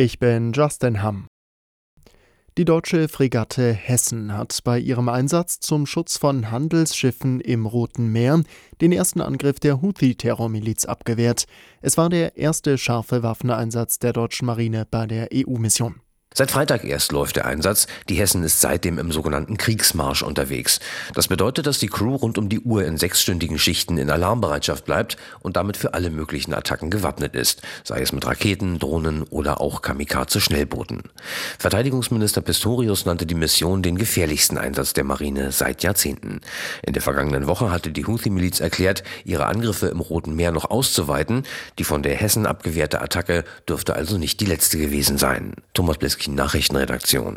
Ich bin Justin Hamm. Die deutsche Fregatte Hessen hat bei ihrem Einsatz zum Schutz von Handelsschiffen im Roten Meer den ersten Angriff der Houthi-Terrormiliz abgewehrt. Es war der erste scharfe Waffeneinsatz der deutschen Marine bei der EU-Mission. Seit Freitag erst läuft der Einsatz. Die Hessen ist seitdem im sogenannten Kriegsmarsch unterwegs. Das bedeutet, dass die Crew rund um die Uhr in sechsstündigen Schichten in Alarmbereitschaft bleibt und damit für alle möglichen Attacken gewappnet ist, sei es mit Raketen, Drohnen oder auch Kamikaze-Schnellbooten. Verteidigungsminister Pistorius nannte die Mission den gefährlichsten Einsatz der Marine seit Jahrzehnten. In der vergangenen Woche hatte die Houthi-Miliz erklärt, ihre Angriffe im Roten Meer noch auszuweiten. Die von der Hessen abgewehrte Attacke dürfte also nicht die letzte gewesen sein. Thomas Blisk Nachrichtenredaktion.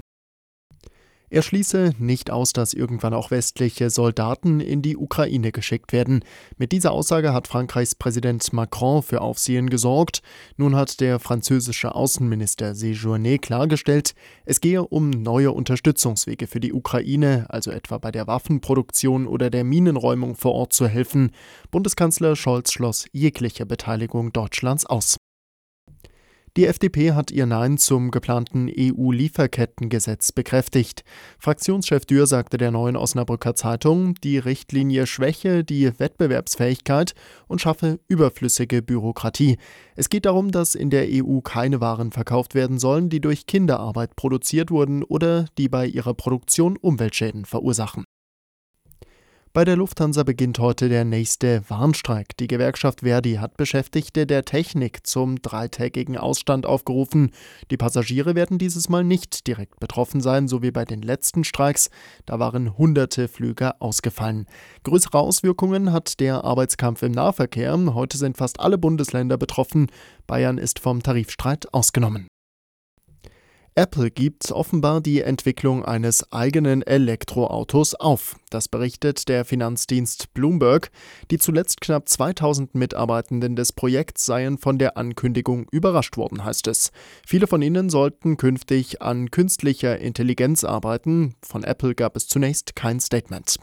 Er schließe nicht aus, dass irgendwann auch westliche Soldaten in die Ukraine geschickt werden. Mit dieser Aussage hat Frankreichs Präsident Macron für Aufsehen gesorgt. Nun hat der französische Außenminister Séjourné klargestellt, es gehe um neue Unterstützungswege für die Ukraine, also etwa bei der Waffenproduktion oder der Minenräumung vor Ort zu helfen. Bundeskanzler Scholz schloss jegliche Beteiligung Deutschlands aus. Die FDP hat ihr Nein zum geplanten EU-Lieferkettengesetz bekräftigt. Fraktionschef Dürr sagte der neuen Osnabrücker Zeitung, die Richtlinie schwäche die Wettbewerbsfähigkeit und schaffe überflüssige Bürokratie. Es geht darum, dass in der EU keine Waren verkauft werden sollen, die durch Kinderarbeit produziert wurden oder die bei ihrer Produktion Umweltschäden verursachen. Bei der Lufthansa beginnt heute der nächste Warnstreik. Die Gewerkschaft Verdi hat Beschäftigte der Technik zum dreitägigen Ausstand aufgerufen. Die Passagiere werden dieses Mal nicht direkt betroffen sein, so wie bei den letzten Streiks. Da waren hunderte Flüge ausgefallen. Größere Auswirkungen hat der Arbeitskampf im Nahverkehr. Heute sind fast alle Bundesländer betroffen. Bayern ist vom Tarifstreit ausgenommen. Apple gibt offenbar die Entwicklung eines eigenen Elektroautos auf. Das berichtet der Finanzdienst Bloomberg. Die zuletzt knapp 2000 Mitarbeitenden des Projekts seien von der Ankündigung überrascht worden, heißt es. Viele von ihnen sollten künftig an künstlicher Intelligenz arbeiten. Von Apple gab es zunächst kein Statement.